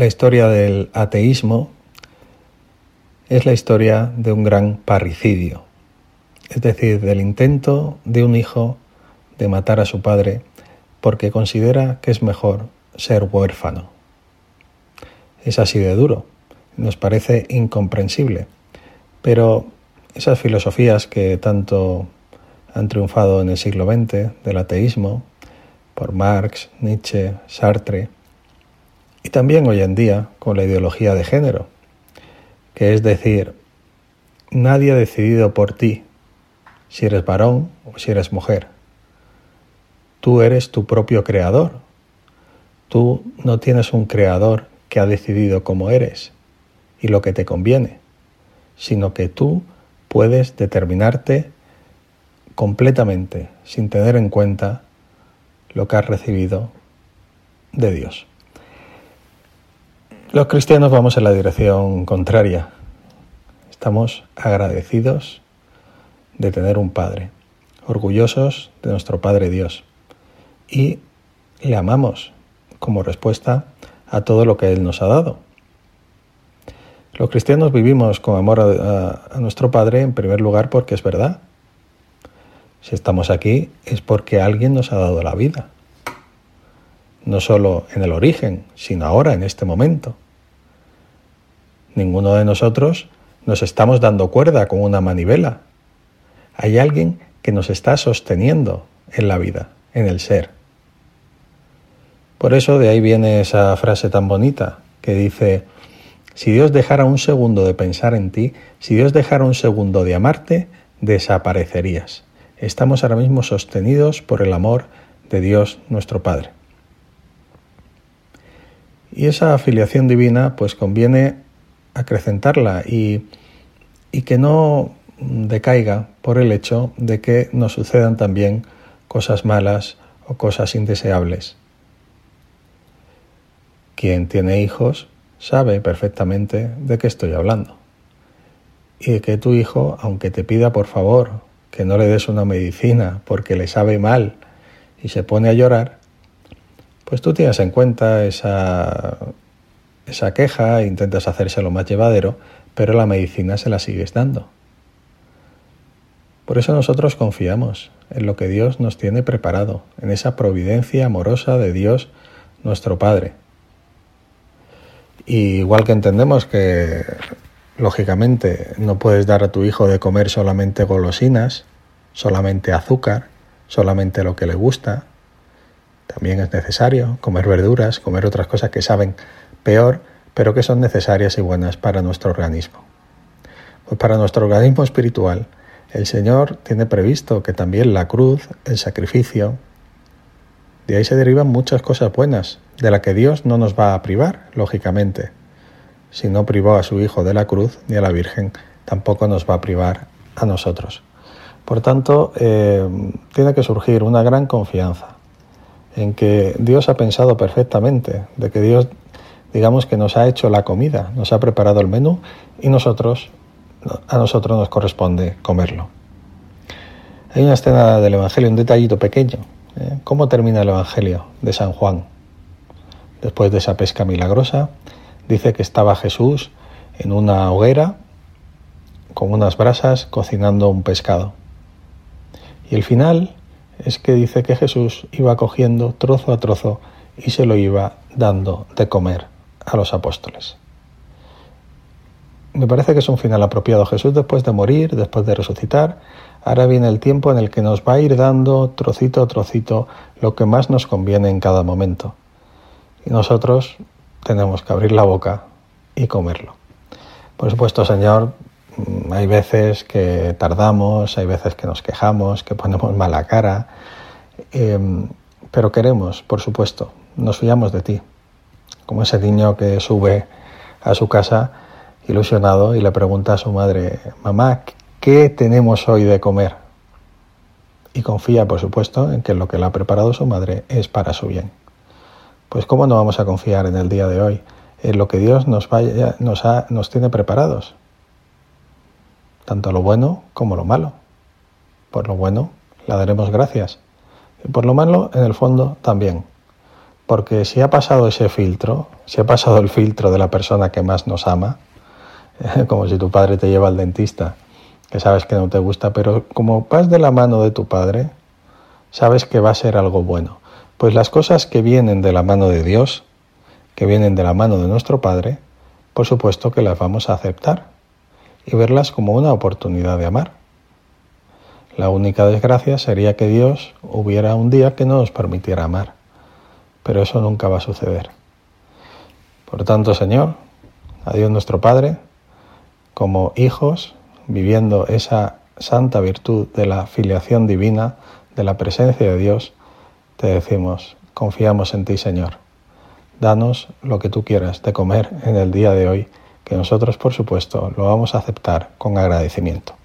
La historia del ateísmo es la historia de un gran parricidio, es decir, del intento de un hijo de matar a su padre porque considera que es mejor ser huérfano. Es así de duro, nos parece incomprensible, pero esas filosofías que tanto han triunfado en el siglo XX del ateísmo, por Marx, Nietzsche, Sartre, y también hoy en día con la ideología de género, que es decir, nadie ha decidido por ti si eres varón o si eres mujer. Tú eres tu propio creador. Tú no tienes un creador que ha decidido cómo eres y lo que te conviene, sino que tú puedes determinarte completamente sin tener en cuenta lo que has recibido de Dios. Los cristianos vamos en la dirección contraria. Estamos agradecidos de tener un Padre, orgullosos de nuestro Padre Dios y le amamos como respuesta a todo lo que Él nos ha dado. Los cristianos vivimos con amor a, nuestro Padre en primer lugar porque es verdad. Si estamos aquí es porque alguien nos ha dado la vida no solo en el origen, sino ahora, en este momento. Ninguno de nosotros nos estamos dando cuerda con una manivela. Hay alguien que nos está sosteniendo en la vida, en el ser. Por eso de ahí viene esa frase tan bonita que dice, si Dios dejara un segundo de pensar en ti, si Dios dejara un segundo de amarte, desaparecerías. Estamos ahora mismo sostenidos por el amor de Dios nuestro Padre. Y esa afiliación divina pues conviene acrecentarla y, y que no decaiga por el hecho de que nos sucedan también cosas malas o cosas indeseables. Quien tiene hijos sabe perfectamente de qué estoy hablando. Y de que tu hijo, aunque te pida por favor que no le des una medicina porque le sabe mal y se pone a llorar, pues tú tienes en cuenta esa, esa queja, intentas hacérselo más llevadero, pero la medicina se la sigues dando. Por eso nosotros confiamos en lo que Dios nos tiene preparado, en esa providencia amorosa de Dios nuestro Padre. Y igual que entendemos que, lógicamente, no puedes dar a tu hijo de comer solamente golosinas, solamente azúcar, solamente lo que le gusta, también es necesario comer verduras, comer otras cosas que saben peor, pero que son necesarias y buenas para nuestro organismo. Pues para nuestro organismo espiritual, el Señor tiene previsto que también la cruz, el sacrificio, de ahí se derivan muchas cosas buenas, de la que Dios no nos va a privar, lógicamente. Si no privó a su Hijo de la cruz ni a la Virgen, tampoco nos va a privar a nosotros. Por tanto, eh, tiene que surgir una gran confianza en que Dios ha pensado perfectamente, de que Dios, digamos que nos ha hecho la comida, nos ha preparado el menú y nosotros, a nosotros nos corresponde comerlo. Hay una escena del Evangelio, un detallito pequeño. ¿eh? ¿Cómo termina el Evangelio de San Juan? Después de esa pesca milagrosa, dice que estaba Jesús en una hoguera con unas brasas cocinando un pescado. Y el final es que dice que Jesús iba cogiendo trozo a trozo y se lo iba dando de comer a los apóstoles. Me parece que es un final apropiado. Jesús después de morir, después de resucitar, ahora viene el tiempo en el que nos va a ir dando trocito a trocito lo que más nos conviene en cada momento. Y nosotros tenemos que abrir la boca y comerlo. Por supuesto, Señor, hay veces que tardamos, hay veces que nos quejamos, que ponemos mala cara, em, pero queremos, por supuesto, nos fiamos de ti, como ese niño que sube a su casa ilusionado y le pregunta a su madre, mamá, ¿qué tenemos hoy de comer? Y confía, por supuesto, en que lo que le ha preparado su madre es para su bien. Pues ¿cómo no vamos a confiar en el día de hoy en lo que Dios nos, vaya, nos, nos tiene preparados? Tanto lo bueno como lo malo. Por lo bueno le daremos gracias y por lo malo, en el fondo, también, Porque si ha pasado ese filtro, si ha pasado el filtro de la persona que más nos ama, como si tu padre te lleva al dentista, que sabes que no te gusta, pero como vas de la mano de tu padre, sabes que va a ser algo bueno. Pues las cosas que vienen de la mano de Dios, que vienen de la mano de nuestro Padre, por supuesto que las vamos a aceptar y verlas como una oportunidad de amar. La única desgracia sería que Dios hubiera un día que no nos permitiera amar, pero eso nunca va a suceder. Por tanto, Señor, a Dios nuestro Padre, como hijos, viviendo esa santa virtud de la filiación divina, de la presencia de Dios, te decimos, confiamos en ti, Señor. Danos lo que tú quieras de comer en el día de hoy, que nosotros, por supuesto, lo vamos a aceptar con agradecimiento.